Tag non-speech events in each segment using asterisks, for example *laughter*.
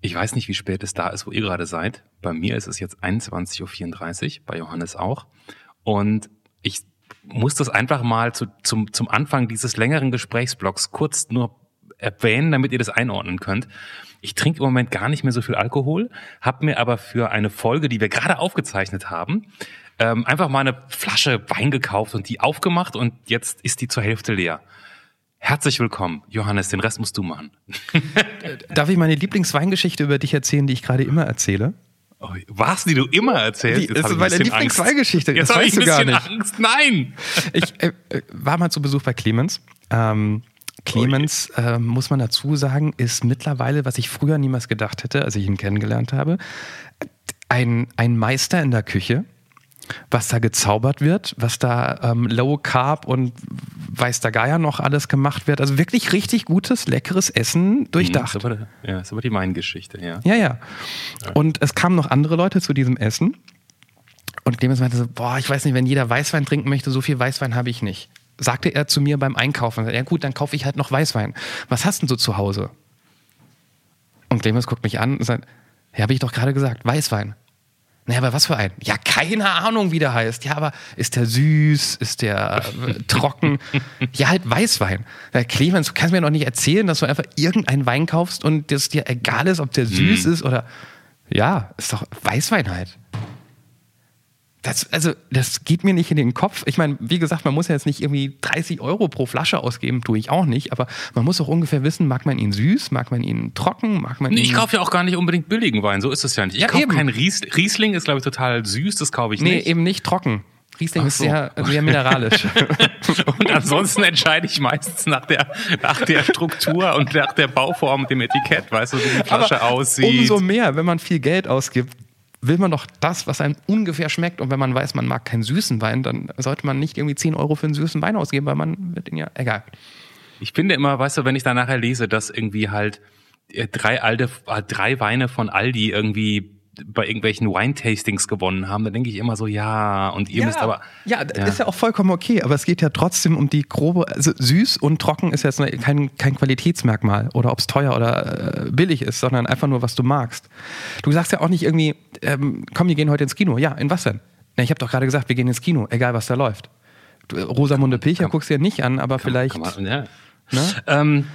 Ich weiß nicht, wie spät es da ist, wo ihr gerade seid. Bei mir ist es jetzt 21.34 Uhr, bei Johannes auch. Und ich muss das einfach mal zu, zum, zum Anfang dieses längeren Gesprächsblocks kurz nur erwähnen, damit ihr das einordnen könnt. Ich trinke im Moment gar nicht mehr so viel Alkohol, habe mir aber für eine Folge, die wir gerade aufgezeichnet haben, ähm, einfach mal eine Flasche Wein gekauft und die aufgemacht und jetzt ist die zur Hälfte leer. Herzlich willkommen, Johannes, den Rest musst du machen. *laughs* Darf ich meine Lieblingsweingeschichte über dich erzählen, die ich gerade immer erzähle? Oh, was, die du immer erzählst? Die, das ist meine Lieblingsweingeschichte. Jetzt habe ich ein bisschen Angst. Nein! Ich äh, äh, war mal zu Besuch bei Clemens. Ähm, Clemens, äh, muss man dazu sagen, ist mittlerweile, was ich früher niemals gedacht hätte, als ich ihn kennengelernt habe, ein, ein Meister in der Küche was da gezaubert wird, was da ähm, Low Carb und weiß der Geier noch alles gemacht wird. Also wirklich richtig gutes, leckeres Essen durchdacht. Mhm, das aber, ja, das ist aber die Main-Geschichte, ja. ja. Ja, Und es kamen noch andere Leute zu diesem Essen. Und Clemens meinte so, boah, ich weiß nicht, wenn jeder Weißwein trinken möchte, so viel Weißwein habe ich nicht. Sagte er zu mir beim Einkaufen. Ja gut, dann kaufe ich halt noch Weißwein. Was hast denn du zu Hause? Und Clemens guckt mich an und sagt, ja, habe ich doch gerade gesagt, Weißwein. Naja, aber was für ein? Ja, keine Ahnung, wie der heißt. Ja, aber ist der süß? Ist der äh, trocken? ja, halt Weißwein. Ja, Clemens, du kannst mir noch nicht erzählen, dass du einfach irgendeinen Wein kaufst und es dir egal ist, ob der süß mm. ist oder. Ja, ist doch Weißwein halt. Das, also, das geht mir nicht in den Kopf. Ich meine, wie gesagt, man muss ja jetzt nicht irgendwie 30 Euro pro Flasche ausgeben, tue ich auch nicht, aber man muss auch ungefähr wissen, mag man ihn süß, mag man ihn trocken, mag man nee, ihn. Ich kaufe ja auch gar nicht unbedingt billigen Wein, so ist es ja nicht. Ich ja, kaufe keinen Riesling. Riesling ist, glaube ich, total süß, das kaufe ich nee, nicht. Nee, eben nicht trocken. Riesling so. ist sehr, sehr mineralisch. *laughs* und ansonsten entscheide ich meistens nach der, nach der Struktur und nach der Bauform und dem Etikett, weißt du, wie die Flasche Aber aussieht. Umso mehr, wenn man viel Geld ausgibt, will man doch das, was einem ungefähr schmeckt. Und wenn man weiß, man mag keinen süßen Wein, dann sollte man nicht irgendwie 10 Euro für einen süßen Wein ausgeben, weil man wird ihn ja, egal. Ich finde immer, weißt du, wenn ich da nachher lese, dass irgendwie halt äh, drei alte, äh, drei Weine von Aldi irgendwie bei irgendwelchen Wine-Tastings gewonnen haben, da denke ich immer so, ja, und ihr ja, müsst aber. Ja, ja, ist ja auch vollkommen okay, aber es geht ja trotzdem um die grobe, also süß und trocken ist jetzt kein, kein Qualitätsmerkmal oder ob es teuer oder äh, billig ist, sondern einfach nur, was du magst. Du sagst ja auch nicht irgendwie, ähm, komm, wir gehen heute ins Kino. Ja, in was denn? Na, ich habe doch gerade gesagt, wir gehen ins Kino, egal was da läuft. Du, Rosamunde Pilcher guckst du ja nicht an, aber kann, vielleicht. Kann man, ja. Ne? Ähm,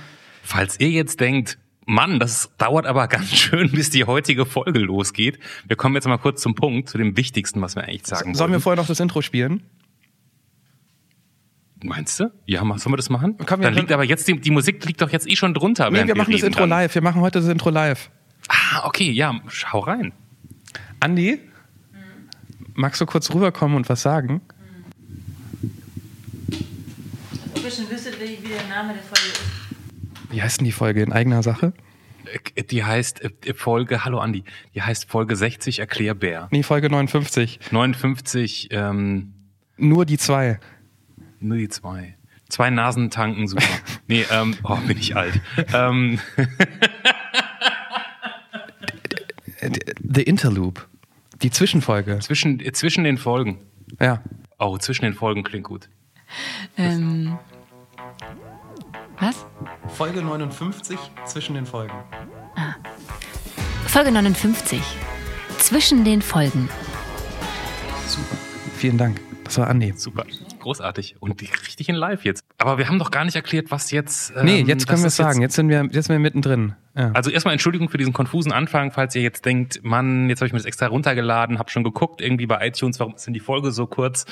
falls ihr jetzt denkt, Mann, das dauert aber *laughs* ganz schön, bis die heutige Folge losgeht. Wir kommen jetzt mal kurz zum Punkt, zu dem Wichtigsten, was wir eigentlich sagen Sollen wir vorher noch das Intro spielen? Meinst du? Ja, sollen wir das machen? Komm, Dann liegt aber jetzt, die, die, Musik liegt doch jetzt eh schon drunter. Nee, wir machen wir das Intro dann. live. Wir machen heute das Intro live. Ah, okay, ja, schau rein. Andi, mhm. magst du kurz rüberkommen und was sagen? Als ob ihr schon wüsstet, wie der Name der Folge ist. Wie heißt denn die Folge in eigener Sache? Äh, die heißt äh, Folge, hallo Andi, die heißt Folge 60 Erklärbär. Nee, Folge 59. 59, ähm. Nur die zwei. Nur die zwei. Zwei Nasen tanken, super. *laughs* nee, ähm, oh, bin ich alt. ähm. *laughs* The Interloop. Die Zwischenfolge. Zwischen, zwischen den Folgen. Ja. Oh, zwischen den Folgen klingt gut. Ähm. Was? Folge 59 zwischen den Folgen. Ah. Folge 59 zwischen den Folgen. Super. Vielen Dank. Das war Andi. Super. Großartig. Und richtig in live jetzt. Aber wir haben doch gar nicht erklärt, was jetzt. Ähm, nee, jetzt können wir es sagen. Jetzt sind wir, jetzt sind wir mittendrin. Ja. Also erstmal Entschuldigung für diesen konfusen Anfang, falls ihr jetzt denkt, Mann, jetzt habe ich mir das extra runtergeladen, habe schon geguckt, irgendwie bei iTunes, warum ist denn die Folge so kurz?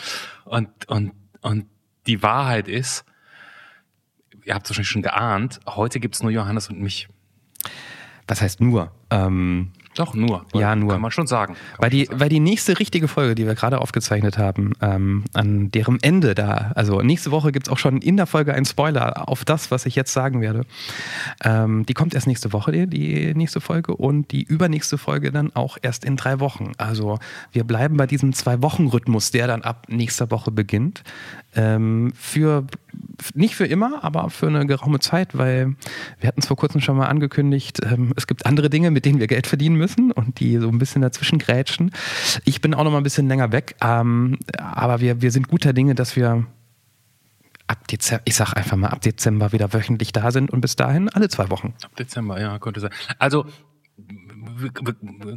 Und, und, und die Wahrheit ist, ihr habt es wahrscheinlich schon geahnt, heute gibt es nur Johannes und mich. Was heißt nur? Ähm, Doch, nur. Ja, nur. Kann man schon sagen. weil, die, sagen. weil die nächste richtige Folge, die wir gerade aufgezeichnet haben, ähm, an deren Ende da, also nächste Woche gibt es auch schon in der Folge einen Spoiler auf das, was ich jetzt sagen werde. Ähm, die kommt erst nächste Woche, die, die nächste Folge, und die übernächste Folge dann auch erst in drei Wochen. Also wir bleiben bei diesem Zwei-Wochen-Rhythmus, der dann ab nächster Woche beginnt. Ähm, für nicht für immer, aber für eine geraume Zeit, weil wir hatten es vor kurzem schon mal angekündigt, ähm, es gibt andere Dinge, mit denen wir Geld verdienen müssen und die so ein bisschen dazwischen grätschen. Ich bin auch noch mal ein bisschen länger weg, ähm, aber wir, wir sind guter Dinge, dass wir ab Dezember, ich sag einfach mal ab Dezember wieder wöchentlich da sind und bis dahin alle zwei Wochen. Ab Dezember, ja, könnte sein. Also wir,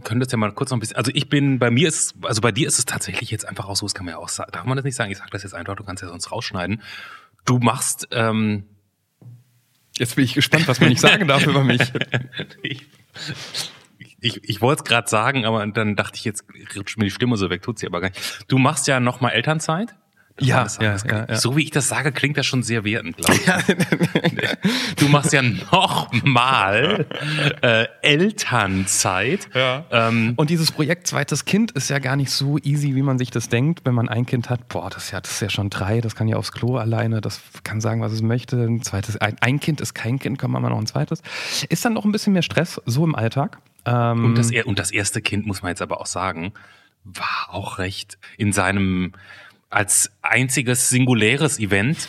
können das ja mal kurz noch ein bisschen. Also ich bin, bei mir ist, also bei dir ist es tatsächlich jetzt einfach auch so, das kann man ja auch sagen, darf man das nicht sagen? Ich sag das jetzt einfach, du kannst ja sonst rausschneiden. Du machst, ähm, Jetzt bin ich gespannt, was man nicht sagen darf über mich. *laughs* ich, ich, wollte es gerade sagen, aber dann dachte ich, jetzt rutscht mir die Stimme so weg, tut sie aber gar nicht. Du machst ja noch mal Elternzeit. Ja, ja, ja, ja. So wie ich das sage, klingt das schon sehr wertend, glaube ich. *laughs* Du machst ja noch mal äh, Elternzeit. Ja. Ähm, Und dieses Projekt zweites Kind ist ja gar nicht so easy, wie man sich das denkt, wenn man ein Kind hat. Boah, das ist ja, das ist ja schon drei, das kann ja aufs Klo alleine, das kann sagen, was es möchte. Ein zweites, ein, ein Kind ist kein Kind, kommt mal noch ein zweites. Ist dann noch ein bisschen mehr Stress, so im Alltag. Ähm, Und das, und das erste Kind, muss man jetzt aber auch sagen, war auch recht in seinem als einziges singuläres Event.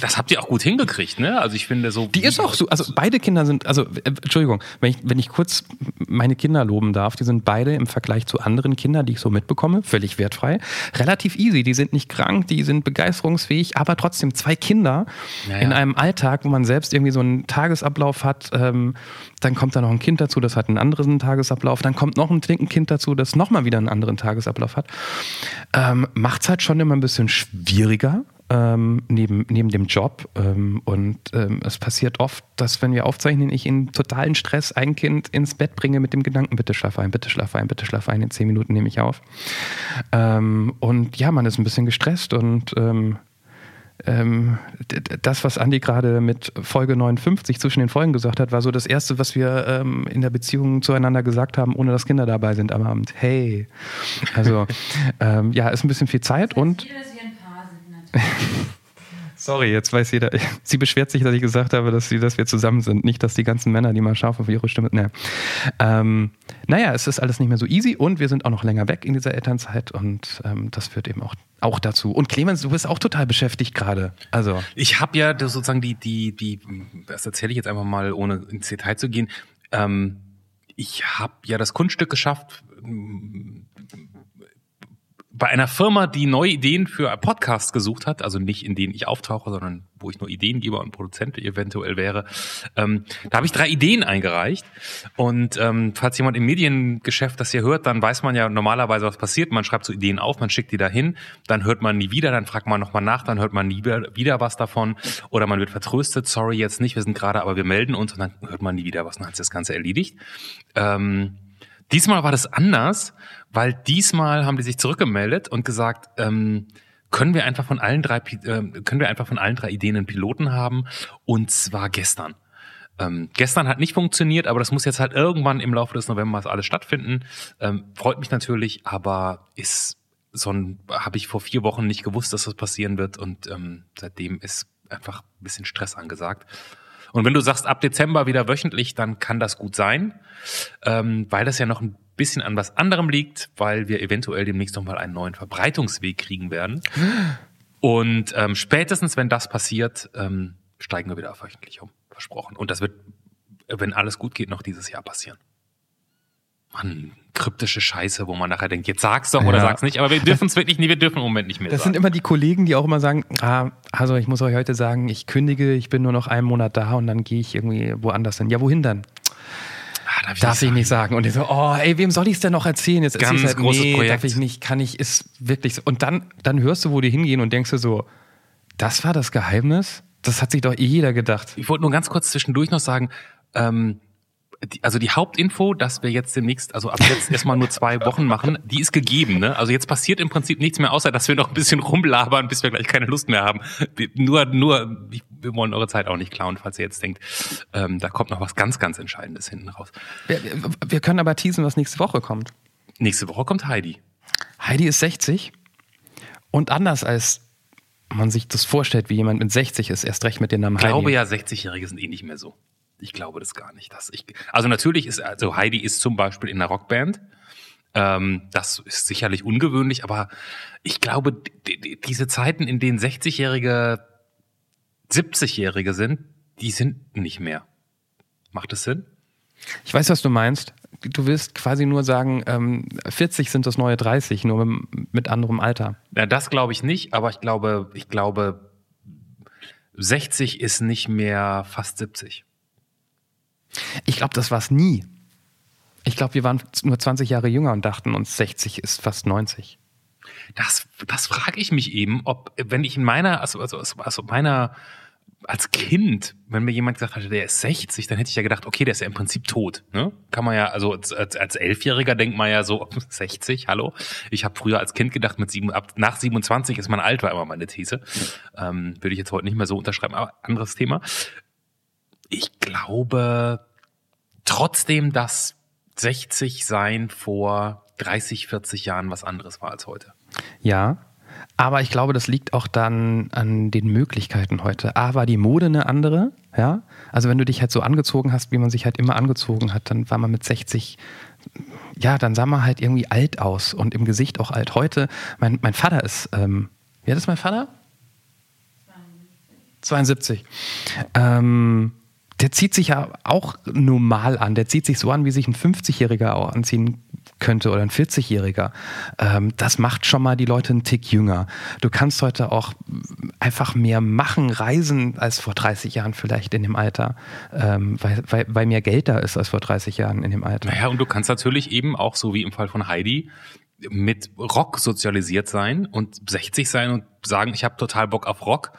Das habt ihr auch gut hingekriegt, ne? Also ich finde so. Die ist auch so, also beide Kinder sind, also äh, Entschuldigung, wenn ich, wenn ich kurz meine Kinder loben darf, die sind beide im Vergleich zu anderen Kindern, die ich so mitbekomme, völlig wertfrei, relativ easy. Die sind nicht krank, die sind begeisterungsfähig, aber trotzdem zwei Kinder Ja, in einem Alltag, wo man selbst irgendwie so einen Tagesablauf hat, ähm, dann kommt da noch ein Kind dazu, das hat einen anderen Tagesablauf, dann kommt noch ein Kind dazu, das nochmal wieder einen anderen Tagesablauf hat. Ähm, Macht es halt schon immer ein bisschen schwieriger ähm, neben, neben dem Job. Ähm, und ähm, es passiert oft, dass wenn wir aufzeichnen, ich in totalen Stress ein Kind ins Bett bringe mit dem Gedanken, bitte schlaf ein, bitte schlaf ein, bitte schlaf ein, in zehn Minuten nehme ich auf. Ähm, und ja, man ist ein bisschen gestresst und ähm, das, was Andi gerade mit Folge 59 zwischen den Folgen gesagt hat, war so das Erste, was wir ähm, in der Beziehung zueinander gesagt haben, ohne dass Kinder dabei sind am Abend. Hey. Also, *laughs* ähm, ja, ist ein bisschen viel Zeit und. Hier, dass wir ein Paar sind, natürlich. *laughs* Sorry, jetzt weiß jeder. *laughs* Sie beschwert sich, dass ich gesagt habe, dass, sie, dass wir zusammen sind. Nicht, dass die ganzen Männer, die mal scharf auf ihre Stimme. Ne. Ähm, naja, es ist alles nicht mehr so easy und wir sind auch noch länger weg in dieser Elternzeit und ähm, das führt eben auch, auch dazu. Und Clemens, du bist auch total beschäftigt gerade. Also. Ich habe ja sozusagen die, die, die, das erzähle ich jetzt einfach mal, ohne ins Detail zu gehen. Ähm, ich habe ja das Kunststück geschafft, bei einer Firma, die neue Ideen für Podcasts gesucht hat, also nicht in denen ich auftauche, sondern wo ich nur Ideengeber und Produzent eventuell wäre, ähm, da habe ich drei Ideen eingereicht. Und ähm, falls jemand im Mediengeschäft das hier hört, dann weiß man ja normalerweise, was passiert. Man schreibt so Ideen auf, man schickt die dahin, dann hört man nie wieder, dann fragt man nochmal nach, dann hört man nie wieder, was davon. Oder man wird vertröstet, sorry, jetzt nicht, wir sind gerade, aber wir melden uns und dann hört man nie wieder was, dann hat sich das Ganze erledigt. Ähm, Diesmal war das anders, weil diesmal haben die sich zurückgemeldet und gesagt, ähm, können wir einfach von allen drei, ähm, können wir einfach von allen drei Ideen einen Piloten haben und zwar gestern. Ähm, gestern hat nicht funktioniert, aber das muss jetzt halt irgendwann im Laufe des Novembers alles stattfinden. Ähm, freut mich natürlich, aber ist so ein, habe ich vor vier Wochen nicht gewusst, dass das passieren wird und ähm, seitdem ist einfach ein bisschen Stress angesagt. Und wenn du sagst, ab Dezember wieder wöchentlich, dann kann das gut sein, ähm, weil das ja noch ein bisschen an was anderem liegt, weil wir eventuell demnächst nochmal einen neuen Verbreitungsweg kriegen werden. Und ähm, spätestens, wenn das passiert, ähm, steigen wir wieder auf wöchentlich um. Versprochen. Und das wird, wenn alles gut geht, noch dieses Jahr passieren. Mann, kryptische Scheiße, wo man nachher denkt, jetzt sag's doch oder Ja. sag's nicht, aber wir dürfen es wirklich nicht, wir dürfen im Moment nicht mehr Das sagen. sind immer die Kollegen, die auch immer sagen, ah, also ich muss euch heute sagen, ich kündige, ich bin nur noch einen Monat da und dann gehe ich irgendwie woanders hin. Ja, wohin dann? ah, darf ich Darf ich nicht sagen. Und ich so, oh, ey, wem soll ich es denn noch erzählen? Jetzt Ganz halt, großes nee, Projekt. darf ich nicht, kann ich, ist wirklich so. Und dann, dann hörst du, wo die hingehen und denkst du so, das war das Geheimnis? Das hat sich doch eh jeder gedacht. Ich wollte nur ganz kurz zwischendurch noch sagen, ähm, also die Hauptinfo, dass wir jetzt demnächst, also ab jetzt erstmal nur zwei Wochen machen, die ist gegeben. Ne? Also jetzt passiert im Prinzip nichts mehr, außer dass wir noch ein bisschen rumlabern, bis wir gleich keine Lust mehr haben. Wir, nur, nur, wir wollen eure Zeit auch nicht klauen, falls ihr jetzt denkt, ähm, da kommt noch was ganz, ganz Entscheidendes hinten raus. Wir, wir können aber teasen, was nächste Woche kommt. Nächste Woche kommt Heidi. Heidi ist 60 und anders als man sich das vorstellt, wie jemand mit 60 ist, erst recht mit dem Namen Ich glaube Heidi. ja, 60-Jährige sind eh nicht mehr so. Ich glaube das gar nicht. Dass ich, also natürlich ist, also Heidi ist zum Beispiel in einer Rockband. Ähm, das ist sicherlich ungewöhnlich, aber ich glaube, die, die, diese Zeiten, in denen 60-Jährige 70-Jährige sind, die sind nicht mehr. Macht das Sinn? Ich weiß, was du meinst. Du willst quasi nur sagen, ähm, 40 sind das neue 30, nur mit, mit anderem Alter. Ja, das glaube ich nicht, aber ich glaube, ich glaube, 60 ist nicht mehr fast 70. Ich glaube, das war es nie. Ich glaube, wir waren nur 20 Jahre jünger und dachten uns, 60 ist fast 90. Das, das frage ich mich eben, ob, wenn ich in meiner, also, also, also meiner, als Kind, wenn mir jemand gesagt hatte, der ist 60, dann hätte ich ja gedacht, okay, der ist ja im Prinzip tot. Ne? Kann man ja, also als, als Elfjähriger denkt man ja so, *laughs* 60, hallo. Ich habe früher als Kind gedacht, mit sieben, ab, nach 27 ist man alt, war immer meine These. Ähm, würde ich jetzt heute nicht mehr so unterschreiben, aber anderes Thema. Ich glaube trotzdem, dass 60 sein vor 30, 40 Jahren was anderes war als heute. Ja, aber ich glaube, das liegt auch dann an den Möglichkeiten heute. A, war die Mode eine andere, ja. Also wenn du dich halt so angezogen hast, wie man sich halt immer angezogen hat, dann war man mit 60, ja, dann sah man halt irgendwie alt aus und im Gesicht auch alt. Heute, mein, mein Vater ist, ähm, wie alt ist mein Vater? 72. 72. Ähm, der zieht sich ja auch normal an. Der zieht sich so an, wie sich ein 50-Jähriger auch anziehen könnte oder ein 40-Jähriger. Ähm, das macht schon mal die Leute einen Tick jünger. Du kannst heute auch einfach mehr machen, reisen als vor 30 Jahren vielleicht in dem Alter, ähm, weil, weil, weil mehr Geld da ist als vor 30 Jahren in dem Alter. Naja, und du kannst natürlich eben auch, so wie im Fall von Heidi, mit Rock sozialisiert sein und 60 sein und sagen, ich habe total Bock auf Rock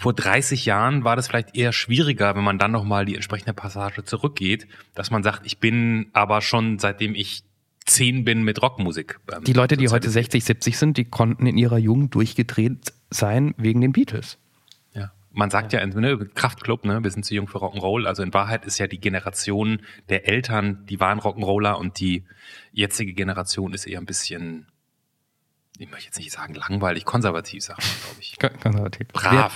vor 30 Jahren war das vielleicht eher schwieriger, wenn man dann nochmal die entsprechende Passage zurückgeht, dass man sagt, ich bin aber schon seitdem ich zehn bin mit Rockmusik. Ähm, die Leute, die heute 60, 70 sind, die konnten in ihrer Jugend durchgedreht sein wegen den Beatles. Ja. Man sagt ja, ne, Kraftclub, ne, wir sind zu jung für Rock'n'Roll. Also in Wahrheit ist ja die Generation der Eltern, die waren Rock'n'Roller und die jetzige Generation ist eher ein bisschen, ich möchte jetzt nicht sagen langweilig, konservativ sagen, glaube ich. Konservativ. Brav.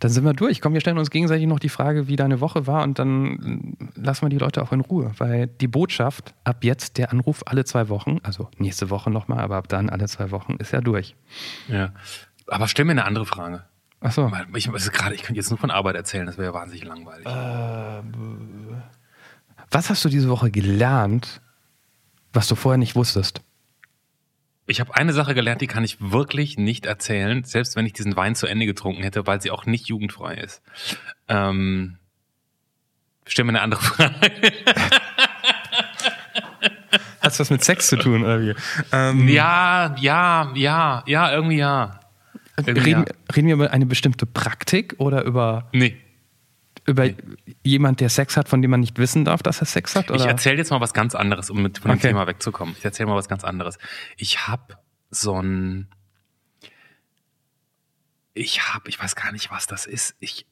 Dann sind wir durch. Komm, wir stellen uns gegenseitig noch die Frage, wie deine Woche war und dann lassen wir die Leute auch in Ruhe. Weil die Botschaft, ab jetzt der Anruf alle zwei Wochen, also nächste Woche nochmal, aber ab dann alle zwei Wochen, ist ja durch. Ja. Aber stell mir eine andere Frage. Ach so. Ich, also gerade, ich könnte jetzt nur von Arbeit erzählen, das wäre ja wahnsinnig langweilig. Äh, was hast du diese Woche gelernt, was du vorher nicht wusstest? Ich habe eine Sache gelernt, die kann ich wirklich nicht erzählen, selbst wenn ich diesen Wein zu Ende getrunken hätte, weil sie auch nicht jugendfrei ist. Ähm, stell mir eine andere *laughs* Frage. Hat was mit Sex zu tun, oder wie? Ähm, ja, ja, ja, ja, irgendwie ja. Irgendwie reden, ja. reden wir über eine bestimmte Praktik oder über. Nee über nee. jemand, der Sex hat, von dem man nicht wissen darf, dass er Sex hat? Oder? Ich erzähle jetzt mal was ganz anderes, um mit von dem okay. Thema wegzukommen. Ich erzähle mal was ganz anderes. Ich habe so ein ich habe, ich weiß gar nicht, was das ist. Ich,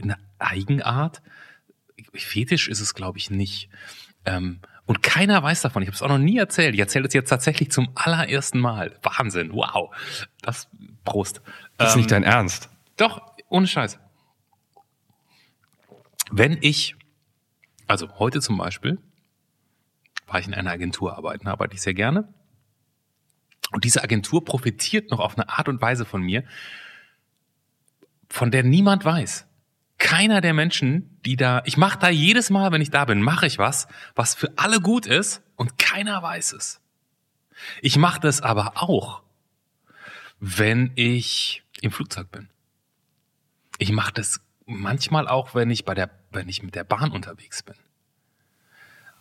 eine Eigenart. Fetisch ist es, glaube ich, nicht. Ähm, und keiner weiß davon. Ich habe es auch noch nie erzählt. Ich erzähle es jetzt tatsächlich zum allerersten Mal. Wahnsinn. Wow. Das Prost. Das ist ähm, nicht dein Ernst. Doch, ohne Scheiß wenn ich, also heute zum Beispiel, war ich in einer Agentur arbeiten, arbeite ich sehr gerne. Und diese Agentur profitiert noch auf eine Art und Weise von mir, von der niemand weiß. Keiner der Menschen, die da, ich mache da jedes Mal, wenn ich da bin, mache ich was, was für alle gut ist und keiner weiß es. Ich mache das aber auch, wenn ich im Flugzeug bin. Ich mache das manchmal auch, wenn ich bei der, wenn ich mit der Bahn unterwegs bin.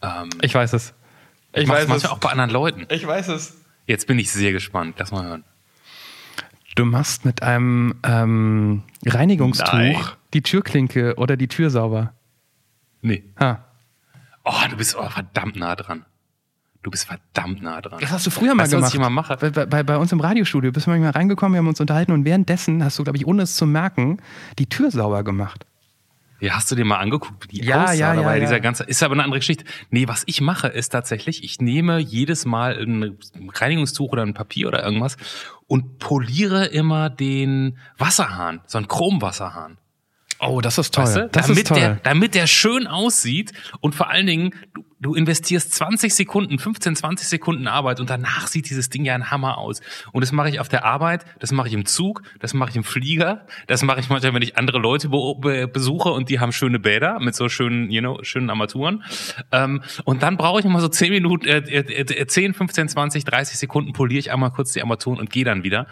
Ähm, ich weiß es. Ich weiß manchmal es. auch bei anderen Leuten. Ich weiß es. Jetzt bin ich sehr gespannt. Lass mal hören. Du machst mit einem ähm, Reinigungstuch Nein. die Türklinke oder die Tür sauber. Nee. Ha. Oh, du bist oh, verdammt nah dran. Du bist verdammt nah dran. Das hast du früher mal weißt gemacht. Was ich immer mache? Bei, bei, bei uns im Radiostudio bist du manchmal reingekommen, wir haben uns unterhalten und währenddessen hast du, glaube ich, ohne es zu merken, die Tür sauber gemacht. Ja, hast du dir mal angeguckt, wie die ja, aussah? Ja, ja, ja. Dieser ganze, ist aber eine andere Geschichte. Nee, was ich mache, ist tatsächlich, ich nehme jedes Mal ein Reinigungstuch oder ein Papier oder irgendwas und poliere immer den Wasserhahn, so einen Chromwasserhahn. Oh, das ist toll. Weißt du? das damit, ist toll. Der, damit der schön aussieht und vor allen Dingen, du, du investierst 20 Sekunden, 15, 20 Sekunden Arbeit und danach sieht dieses Ding ja ein Hammer aus. Und das mache ich auf der Arbeit, das mache ich im Zug, das mache ich im Flieger, das mache ich manchmal, wenn ich andere Leute be besuche und die haben schöne Bäder mit so schönen, you know, schönen Armaturen. Ähm, und dann brauche ich immer so 10 Minuten, äh, äh, 10, 15, 20, 30 Sekunden poliere ich einmal kurz die Armaturen und gehe dann wieder.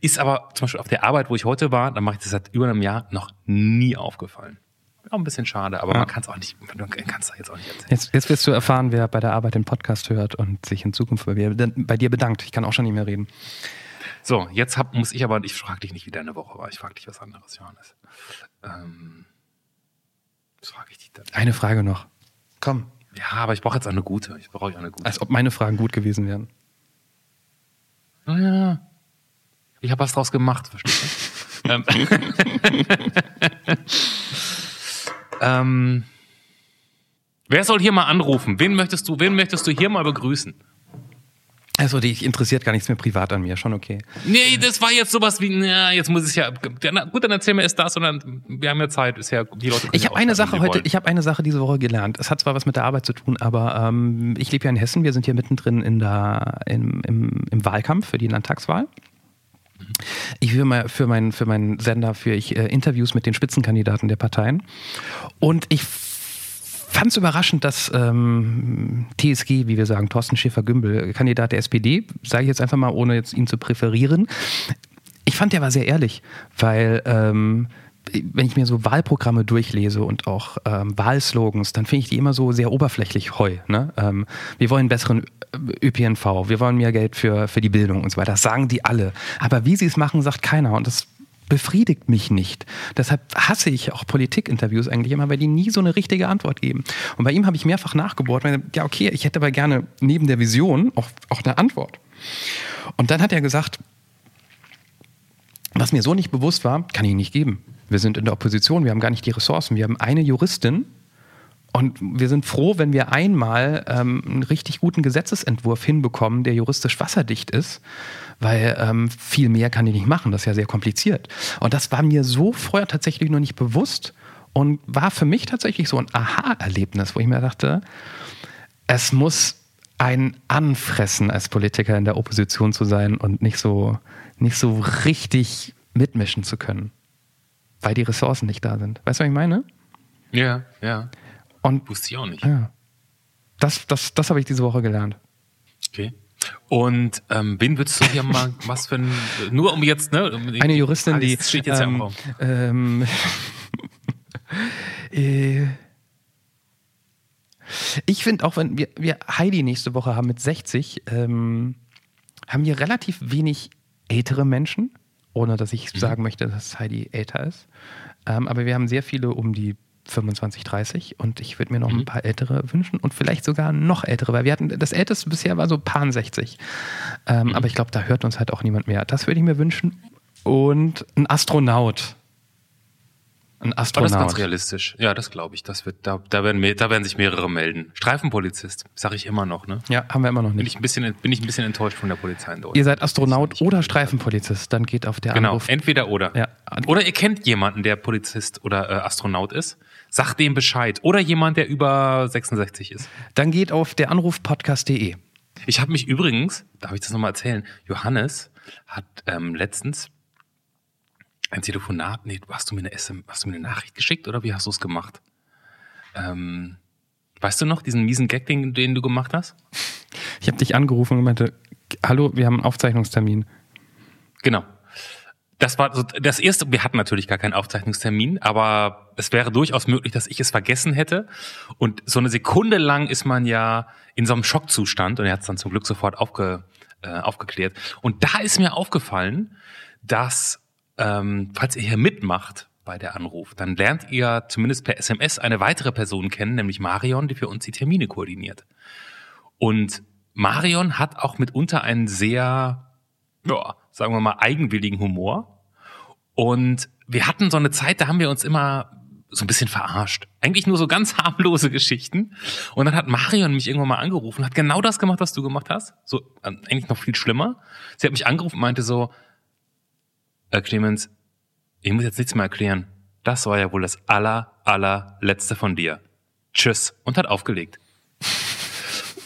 Ist aber zum Beispiel auf der Arbeit, wo ich heute war, da mache ich das seit über einem Jahr noch nie aufgefallen. Auch ein bisschen schade, aber Ja. man kann es auch nicht, man kann es jetzt auch nicht erzählen. Jetzt, jetzt wirst du erfahren, wer bei der Arbeit den Podcast hört und sich in Zukunft bei dir, bei dir bedankt. Ich kann auch schon nicht mehr reden. So, jetzt hab, muss ich aber, ich frage dich nicht, wie deine Woche war. Ich frage dich was anderes, Johannes. Ähm, was frage ich dich denn? Eine Frage noch. Komm. Ja, aber ich brauche jetzt eine gute. Ich brauche eine gute. Als ob meine Fragen gut gewesen wären. Naja, ich habe was draus gemacht, verstehst du? *laughs* *laughs* *laughs* ähm, wer soll hier mal anrufen? Wen möchtest du, wen möchtest du hier mal begrüßen? Also, dich interessiert gar nichts mehr privat an mir. Schon okay. Nee, das war jetzt sowas wie, na, jetzt muss ich ja, na, gut, dann erzähl mir erst das und dann, wir haben ja Zeit, ist ja, die Leute Ich habe eine Sache heute, ich habe eine Sache diese Woche gelernt. Es hat zwar was mit der Arbeit zu tun, aber ähm, ich lebe ja in Hessen. Wir sind hier mittendrin in der, im, im, im Wahlkampf für die Landtagswahl. Ich führe mal für meinen für meinen Sender führe ich äh, Interviews mit den Spitzenkandidaten der Parteien. Und ich fand es überraschend, dass ähm, TSG, wie wir sagen, Thorsten Schäfer-Gümbel, Kandidat der SPD, sage ich jetzt einfach mal, ohne jetzt ihn zu präferieren, ich fand, der war sehr ehrlich, weil ähm, wenn ich mir so Wahlprogramme durchlese und auch ähm, Wahlslogans, dann finde ich die immer so sehr oberflächlich heu. Ne? Ähm, wir wollen besseren äh, ÖPNV, wir wollen mehr Geld für, für die Bildung und so weiter. Das sagen die alle. Aber wie sie es machen, sagt keiner. Und das befriedigt mich nicht. Deshalb hasse ich auch Politikinterviews eigentlich immer, weil die nie so eine richtige Antwort geben. Und bei ihm habe ich mehrfach nachgebohrt. weil, Ja, okay, ich hätte aber gerne neben der Vision auch, auch eine Antwort. Und dann hat er gesagt, was mir so nicht bewusst war, kann ich nicht geben. Wir sind in der Opposition, wir haben gar nicht die Ressourcen. Wir haben eine Juristin und wir sind froh, wenn wir einmal ähm, einen richtig guten Gesetzesentwurf hinbekommen, der juristisch wasserdicht ist, weil ähm, viel mehr kann ich nicht machen. Das ist ja sehr kompliziert. Und das war mir so vorher tatsächlich noch nicht bewusst und war für mich tatsächlich so ein Aha-Erlebnis, wo ich mir dachte, es muss ein Anfressen als Politiker in der Opposition zu sein und nicht so, nicht so richtig mitmischen zu können, weil die Ressourcen nicht da sind. Weißt du, was ich meine? Ja, ja. Und Wusste ich auch nicht. ja, das, das, das habe ich diese Woche gelernt. Okay. Und ähm, wen würdest du hier mal, *laughs* was für ein, nur um jetzt, ne? Um, Eine Juristin, die. Das steht jetzt ja im ähm, Raum. ähm, *laughs* äh, ich finde auch, wenn wir, wir Heidi nächste Woche haben mit 60, ähm, haben wir relativ wenig ältere Menschen, ohne dass ich sagen möchte, dass Heidi älter ist. Ähm, aber wir haben sehr viele um die 25, 30 und ich würde mir noch ein paar ältere wünschen und vielleicht sogar noch ältere, weil wir hatten, das älteste bisher war so paar 60. Ähm, Aber ich glaube, da hört uns halt auch niemand mehr. Das würde ich mir wünschen. Und ein Astronaut. Ein Aber das ist ganz Astronaut. realistisch. Ja, das glaube ich. Das wird, da, da werden, da werden sich mehrere melden. Streifenpolizist, sage ich immer noch, ne? Ja, haben wir immer noch Bin nicht. ich ein bisschen, bin ich ein bisschen enttäuscht von der Polizei in Deutschland. Ihr seid Astronaut oder Streifenpolizist, dann geht auf der Genau, Anruf. entweder oder. Ja. Oder ihr kennt jemanden, der Polizist oder äh, Astronaut ist. Sagt dem Bescheid. Oder jemand, der über 66 ist. Dann geht auf der Anrufpodcast.de. Ich habe mich übrigens, darf ich das nochmal erzählen, Johannes hat ähm, letztens ein Telefonat, nee, hast du mir eine SM, hast du mir eine Nachricht geschickt oder wie hast du es gemacht? Ähm, weißt du noch, diesen miesen Gag, den, den du gemacht hast? *laughs* Ich habe dich angerufen und meinte, hallo, wir haben einen Aufzeichnungstermin. Genau. Das war so das erste. Wir hatten natürlich gar keinen Aufzeichnungstermin, aber es wäre durchaus möglich, dass ich es vergessen hätte. Und so eine Sekunde lang ist man ja in so einem Schockzustand und er hat es dann zum Glück sofort aufge, äh, aufgeklärt. Und da ist mir aufgefallen, dass ähm, falls ihr hier mitmacht bei der Anruf, dann lernt ihr zumindest per SMS eine weitere Person kennen, nämlich Marion, die für uns die Termine koordiniert. Und Marion hat auch mitunter einen sehr ja, sagen wir mal, eigenwilligen Humor. Und wir hatten so eine Zeit, da haben wir uns immer so ein bisschen verarscht. Eigentlich nur so ganz *laughs* harmlose Geschichten. Und dann hat Marion mich irgendwann mal angerufen, hat genau das gemacht, was du gemacht hast. So, äh, eigentlich noch viel schlimmer. Sie hat mich angerufen und meinte so, äh, Clemens, ich muss jetzt nichts mehr erklären. Das war ja wohl das aller, allerletzte von dir. Tschüss. Und hat aufgelegt.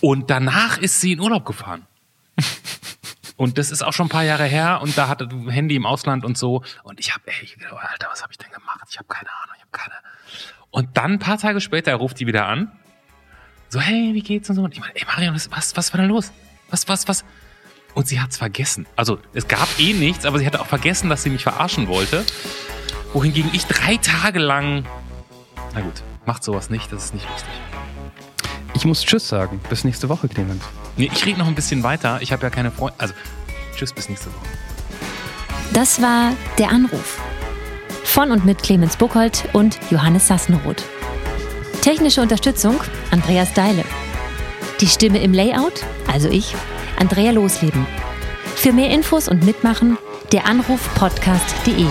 Und danach ist sie in Urlaub gefahren. Und das ist auch schon ein paar Jahre her und da hatte du Handy im Ausland und so. Und ich habe, ey, gedacht, Alter, was habe ich denn gemacht? Ich habe keine Ahnung, ich habe keine. Und dann ein paar Tage später ruft die wieder an. So, hey, wie geht's und so. Und ich meine, ey, Marion, was, was war denn los? Was, was, was? Und sie hat's vergessen. Also, es gab eh nichts, aber sie hatte auch vergessen, dass sie mich verarschen wollte. Wohingegen ich drei Tage lang Na gut, macht sowas nicht, das ist nicht lustig. Ich muss Tschüss sagen. Bis nächste Woche, Clemens. Nee, ich rede noch ein bisschen weiter. Ich habe ja keine Freunde. Also, tschüss, bis nächste Woche. Das war Der Anruf. Von und mit Clemens Buchholz und Johannes Sassenroth. Technische Unterstützung Andreas Deile. Die Stimme im Layout, also ich, Andrea Losleben. Für mehr Infos und Mitmachen, der Anruf podcast.de.